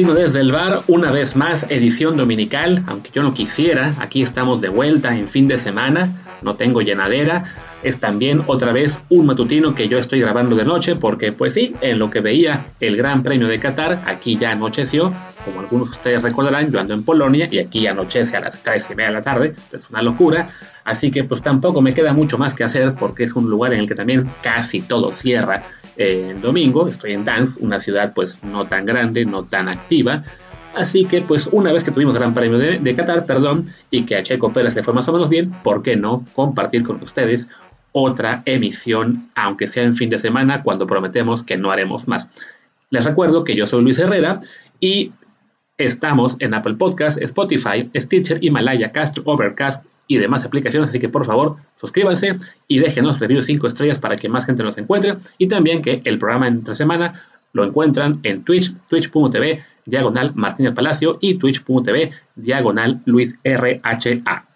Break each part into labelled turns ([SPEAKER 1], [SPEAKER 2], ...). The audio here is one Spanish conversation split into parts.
[SPEAKER 1] matutino desde el bar, una vez más edición dominical, aunque yo no quisiera, aquí estamos de vuelta en fin de semana, no tengo llenadera, es también otra vez un matutino que yo estoy grabando de noche porque pues sí, en lo que veía el Gran Premio de Qatar, aquí ya anocheció, como algunos de ustedes recordarán, yo ando en Polonia y aquí anochece a las 3 y media de la tarde, es una locura, así que pues tampoco me queda mucho más que hacer porque es un lugar en el que también casi todo cierra en domingo, estoy en Dance, una ciudad pues no tan grande, no tan activa, Así que, pues, una vez que tuvimos Gran Premio de, Qatar, perdón, y que a Checo Pérez le fue más o menos bien, ¿por qué no compartir con ustedes otra emisión, aunque sea en fin de semana, cuando prometemos que no haremos más? Les recuerdo que yo soy Luis Herrera y estamos en Apple Podcasts, Spotify, Stitcher, Himalaya, Castro, Overcast y demás aplicaciones, así que por favor suscríbanse y déjenos reviews 5 estrellas para que más gente nos encuentre y también que el programa entre semana lo encuentran en Twitch, twitch.tv, diagonal Martínez Palacio y twitch.tv, diagonal Luis RHA.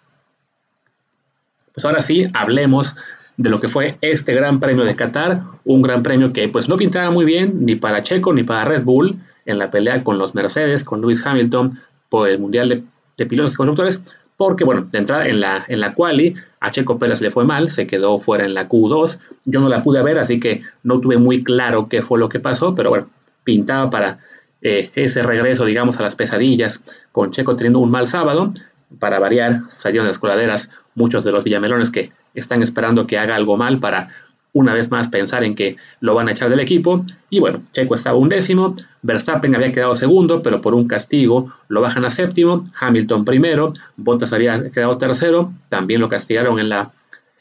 [SPEAKER 1] Pues ahora sí, hablemos de lo que fue este Gran Premio de Qatar, un Gran Premio que pues no pintaba muy bien ni para Checo ni para Red Bull en la pelea con los Mercedes, con Lewis Hamilton por el Mundial de, Pilotos y Constructores, porque bueno, de entrada en la, en la quali a Checo Pérez le fue mal, se quedó fuera en la Q2, yo no la pude ver, así que no tuve muy claro qué fue lo que pasó, pero bueno, pintaba para eh, ese regreso, digamos, a las pesadillas, con Checo teniendo un mal sábado, para variar, salieron de las coladeras muchos de los villamelones que están esperando que haga algo mal para una vez más pensar en que lo van a echar del equipo. Y bueno, Checo estaba un décimo, Verstappen había quedado segundo, pero por un castigo lo bajan a séptimo, Hamilton primero, Bottas había quedado tercero, también lo castigaron en la,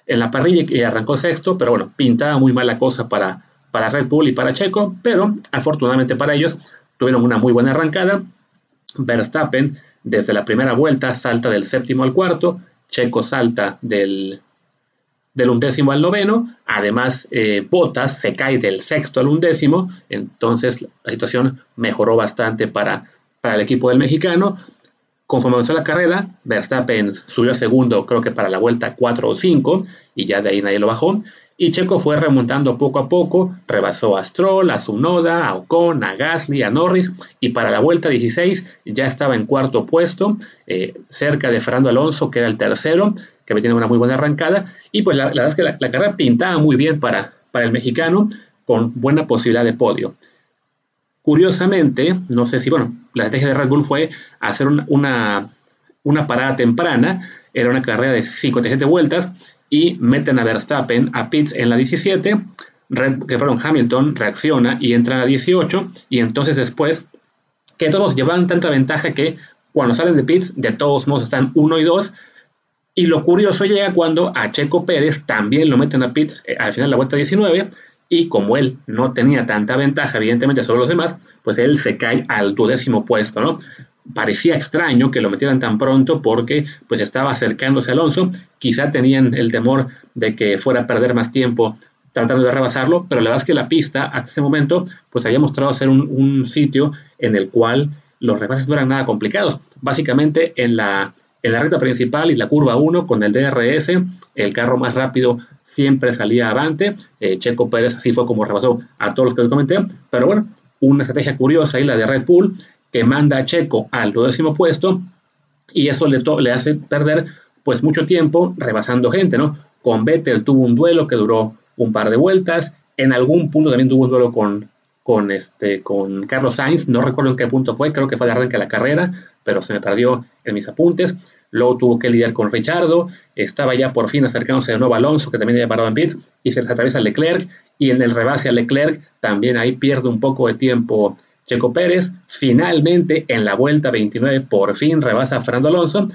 [SPEAKER 1] en la parrilla y arrancó sexto, pero bueno, pintaba muy mala cosa para, para Red Bull y para Checo, pero afortunadamente para ellos tuvieron una muy buena arrancada. Verstappen desde la primera vuelta salta del séptimo al cuarto, Checo salta del del undécimo al noveno, además eh, Botas se cae del sexto al undécimo, entonces la situación mejoró bastante para, para el equipo del mexicano. Conforme avanzó la carrera, Verstappen subió a segundo, creo que para la vuelta 4 o 5, y ya de ahí nadie lo bajó. Y Checo fue remontando poco a poco, rebasó a Stroll, a Zunoda, a Ocon, a Gasly, a Norris, y para la vuelta 16 ya estaba en cuarto puesto, eh, cerca de Fernando Alonso, que era el tercero, que tenido una muy buena arrancada, y pues la, verdad es que la, carrera pintaba muy bien para, para el mexicano, con buena posibilidad de podio. Curiosamente, no sé si, bueno, la estrategia de Red Bull fue hacer una, una, parada temprana, era una carrera de 57 vueltas, y meten a Verstappen a pits en la 17, Red, que perdón, Hamilton reacciona y entra a la 18, y entonces después, que todos llevan tanta ventaja que cuando salen de pits, de todos modos están 1 y 2, y lo curioso llega cuando a Checo Pérez también lo meten a pits eh, al final de la vuelta 19 y como él no tenía tanta ventaja evidentemente sobre los demás, pues él se cae al duodécimo puesto, ¿no? Parecía extraño que lo metieran tan pronto porque pues estaba acercándose a Alonso, quizá tenían el temor de que fuera a perder más tiempo tratando de rebasarlo, pero la verdad es que la pista hasta ese momento pues había mostrado ser un, un sitio en el cual los rebases no eran nada complicados. Básicamente en la en la recta principal y la curva 1 con el DRS, el carro más rápido siempre salía avante. Eh, Checo Pérez así fue como rebasó a todos los que les comenté. Pero bueno, una estrategia curiosa ahí la de Red Bull que manda a Checo al décimo puesto y eso le, le hace perder pues mucho tiempo rebasando gente, ¿no? Con Vettel tuvo un duelo que duró un par de vueltas, en algún punto también tuvo un duelo con, con, este, con Carlos Sainz, no recuerdo en qué punto fue, creo que fue de arranque de la carrera, pero se me perdió en mis apuntes. Luego tuvo que lidiar con Richardo, estaba ya por fin acercándose de nuevo a Alonso, que también había parado en pits, y se les atraviesa Leclerc, y en el rebase a Leclerc también ahí pierde un poco de tiempo Checo Pérez. Finalmente, en la vuelta 29, por fin rebasa a Fernando Alonso,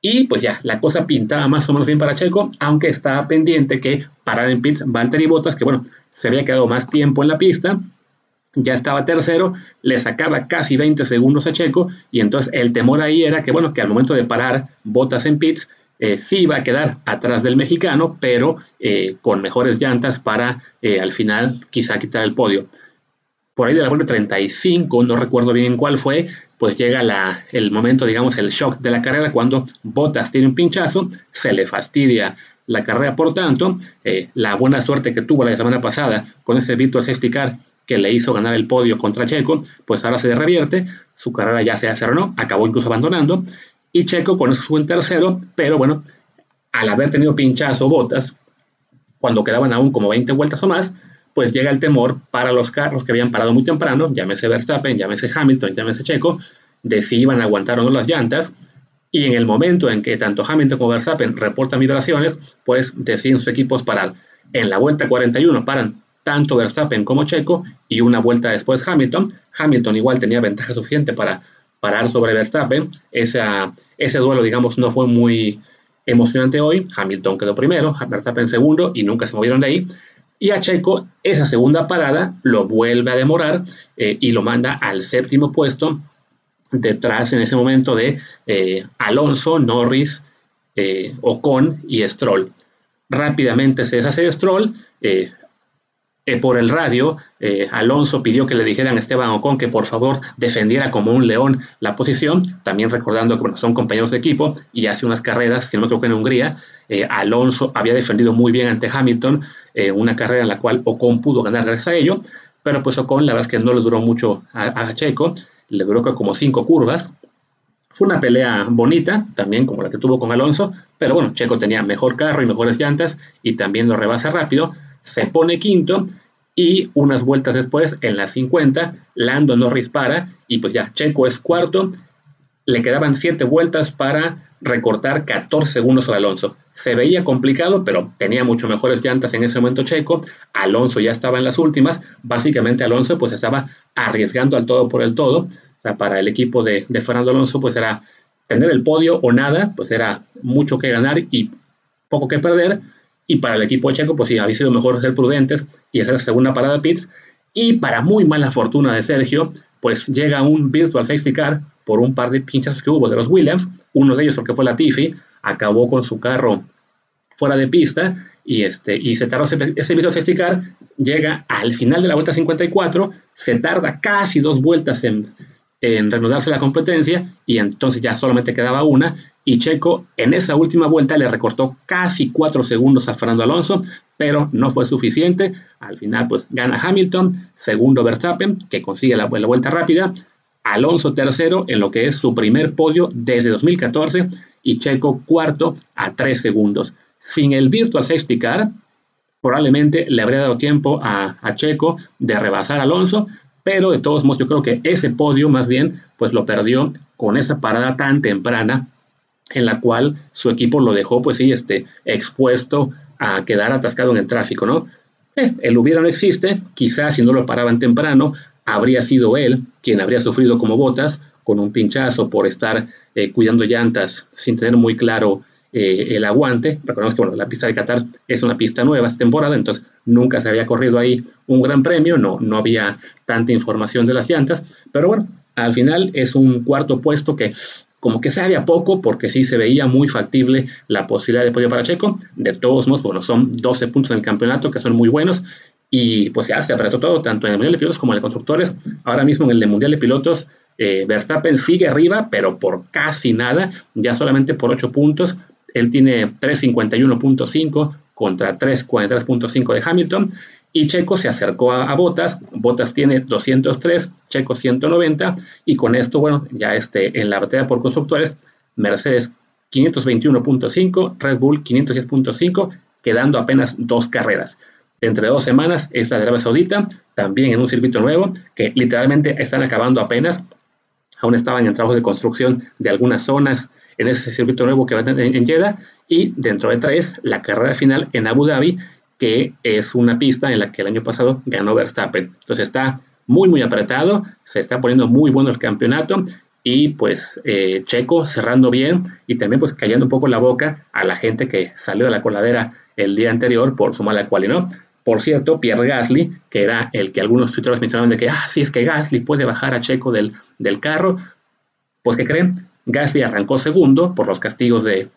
[SPEAKER 1] y pues ya, la cosa pintaba más o menos bien para Checo, aunque estaba pendiente que parar en pits Valtteri Bottas, que bueno, se había quedado más tiempo en la pista, ya estaba tercero, le sacaba casi 20 segundos a Checo y entonces el temor ahí era que, bueno, que al momento de parar botas en pits, eh, sí iba a quedar atrás del mexicano, pero eh, con mejores llantas para eh, al final quizá quitar el podio. Por ahí de la vuelta 35, no recuerdo bien cuál fue, pues llega el momento, digamos, el shock de la carrera cuando Botas tiene un pinchazo, se le fastidia la carrera, por tanto, la buena suerte que tuvo la semana pasada con ese Virtual Safety Car que le hizo ganar el podio contra Checo, pues ahora se revierte, su carrera ya se cerró, acabó incluso abandonando, y Checo con eso fue tercero, pero bueno, al haber tenido pinchazo botas, cuando quedaban aún como 20 vueltas o más, pues llega el temor para los carros que habían parado muy temprano, llámese Verstappen, llámese Hamilton, llámese Checo, de si iban a aguantar o no las llantas, y en el momento en que tanto Hamilton como Verstappen reportan vibraciones, pues deciden sus equipos parar. En la vuelta 41 paran tanto Verstappen como Checo y una vuelta después Hamilton. Hamilton igual tenía ventaja suficiente para parar sobre Verstappen. ese duelo, digamos, no fue muy emocionante hoy. Hamilton quedó primero, Verstappen segundo y nunca se movieron de ahí. Y a Checo, esa segunda parada lo vuelve a demorar eh, y lo manda al séptimo puesto, detrás en ese momento de eh, Alonso, Norris, eh, Ocon y Stroll. Rápidamente se deshace de Stroll. Por el radio, Alonso pidió que le dijeran a Esteban Ocon que por favor defendiera como un león la posición, también recordando que son compañeros de equipo y hace unas carreras, si no me equivoco, en Hungría, Alonso había defendido muy bien ante Hamilton, eh, una carrera en la cual Ocon pudo ganar gracias a ello, pero pues Ocon la verdad es que no le duró mucho a, Checo, le duró como cinco curvas. Fue una pelea bonita, también como la que tuvo con Alonso, pero bueno, Checo tenía mejor carro y mejores llantas y también lo rebasa rápido, se pone quinto y unas vueltas después, en las 50, Lando Norris para y pues ya, Checo es cuarto, le quedaban siete vueltas para recortar 14 segundos a Alonso. Se veía complicado, pero tenía mucho mejores llantas en ese momento Checo. Alonso ya estaba en las últimas. Básicamente Alonso pues estaba arriesgando al todo por el todo. Para el equipo de, Fernando Alonso pues era tener el podio o nada, pues era mucho que ganar y poco que perder. Y para el equipo Checo pues sí, había sido mejor ser prudentes y hacer segunda parada pits. Y para muy mala fortuna de Sergio, pues llega un virtual safety car por un par de pinchazos que hubo de los Williams. Uno de ellos, porque fue la Tiffy, acabó con su carro fuera de pista y, este, y se tardó ese, ese safety car, llega al final de la vuelta 54, se tarda casi dos vueltas en, en reanudarse la competencia y entonces ya solamente quedaba una y Checo en esa última vuelta le recortó casi cuatro segundos a Fernando Alonso, pero no fue suficiente. Al final pues gana Hamilton, segundo Verstappen que consigue la, vuelta rápida, Alonso tercero en lo que es su primer podio desde 2014 y Checo cuarto a 3 segundos. Sin el Virtual Safety Car, probablemente le habría dado tiempo a, Checo de rebasar Alonso, pero de todos modos yo creo que ese podio más bien pues lo perdió con esa parada tan temprana en la cual su equipo lo dejó pues sí este, expuesto a quedar atascado en el tráfico, ¿no? Eh, el hubiera no existe, quizás si no lo paraban temprano, habría sido él quien habría sufrido como botas con un pinchazo por estar eh, cuidando llantas sin tener muy claro eh, el aguante. Recordemos que bueno, la pista de Qatar es una pista nueva esta temporada, entonces nunca se había corrido ahí un gran premio, no, no había tanta información de las llantas, pero bueno, al final es un cuarto puesto que como que sabe a poco porque sí se veía muy factible la posibilidad de podio para Checo. De todos modos, bueno, son 12 puntos en el campeonato que son muy buenos y pues ya se apretó todo, tanto en el Mundial de Pilotos como en el de Constructores. Ahora mismo en el Mundial de Pilotos, eh, Verstappen sigue arriba, pero por casi nada, ya solamente por 8 puntos. Él tiene 351.5 contra 343.5 de Hamilton. Y Checo se acercó a, Botas. Botas tiene 203, Checo 190. Y con esto, bueno, ya este, en la batalla por constructores, Mercedes 521.5, Red Bull 510.5, quedando apenas dos carreras entre dos semanas es la de Arabia Saudita, también en un circuito nuevo, que literalmente están acabando apenas. Aún estaban en trabajos de construcción de algunas zonas en ese circuito nuevo que va en, en Jeddah. Y dentro de tres, la carrera final en Abu Dhabi, que es una pista en la que el año pasado ganó Verstappen. Entonces está muy, muy apretado, se está poniendo muy bueno el campeonato y pues eh, Checo cerrando bien y también pues callando un poco la boca a la gente que salió de la coladera el día anterior por su mala cual. Por cierto, Pierre Gasly, que era el que algunos tuiteros mencionaban de que, ah, sí, es que Gasly puede bajar a Checo del, del carro, pues ¿qué creen? Gasly arrancó segundo por los castigos de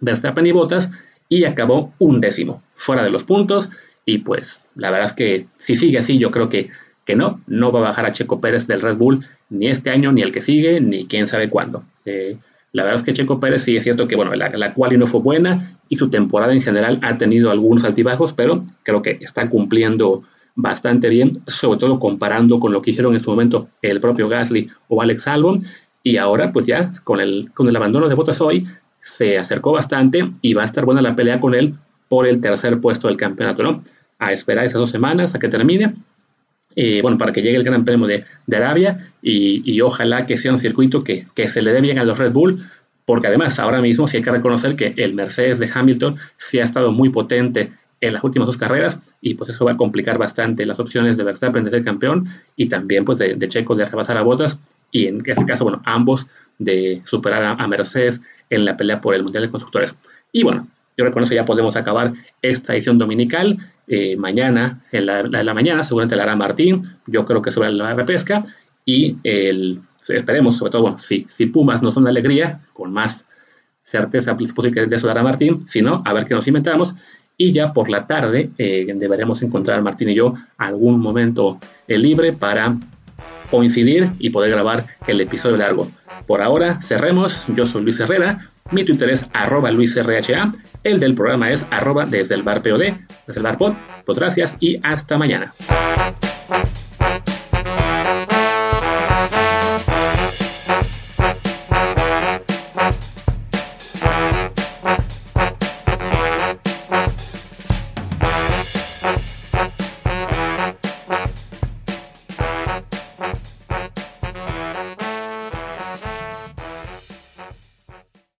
[SPEAKER 1] Verstappen y Bottas y acabó un décimo, fuera de los puntos. Y pues la verdad es que si sigue así, yo creo que, que no, no va a bajar a Checo Pérez del Red Bull ni este año, ni el que sigue, ni quién sabe cuándo. Eh, la verdad es que Checo Pérez sí es cierto que bueno, la, la quali no fue buena y su temporada en general ha tenido algunos altibajos, pero creo que está cumpliendo bastante bien, sobre todo comparando con lo que hicieron en su momento el propio Gasly o Alex Albon. Y ahora, pues ya con el, con el abandono de Bottas hoy, se acercó bastante y va a estar buena la pelea con él por el tercer puesto del campeonato, ¿no? A esperar esas dos semanas a que termine. Eh, bueno, para que llegue el Gran Premio de, Arabia y, ojalá que sea un circuito que, que se le dé bien a los Red Bull, porque además ahora mismo sí hay que reconocer que el Mercedes de Hamilton sí ha estado muy potente en las últimas dos carreras y pues eso va a complicar bastante las opciones de Verstappen de ser campeón y también pues de, Checo de rebasar a Bottas y en este caso, bueno, ambos de superar a, Mercedes en la pelea por el Mundial de Constructores. Y bueno, yo reconozco que ya podemos acabar esta edición dominical. Eh, mañana, en la, la, mañana, seguramente la hará Martín. Yo creo que sobre la repesca. Y el, esperemos, sobre todo, bueno, si, si Pumas nos son de alegría, con más certeza pues, posible que de eso dará Martín. Si no, a ver qué nos inventamos y ya por la tarde eh, deberemos encontrar Martín y yo algún momento eh, libre para coincidir y poder grabar el episodio largo. Por ahora, cerremos. Yo soy Luis Herrera. Mi Twitter es arroba luisrha. El del programa es arroba desde el bar POD, desde el bar pod. Pues gracias y hasta mañana.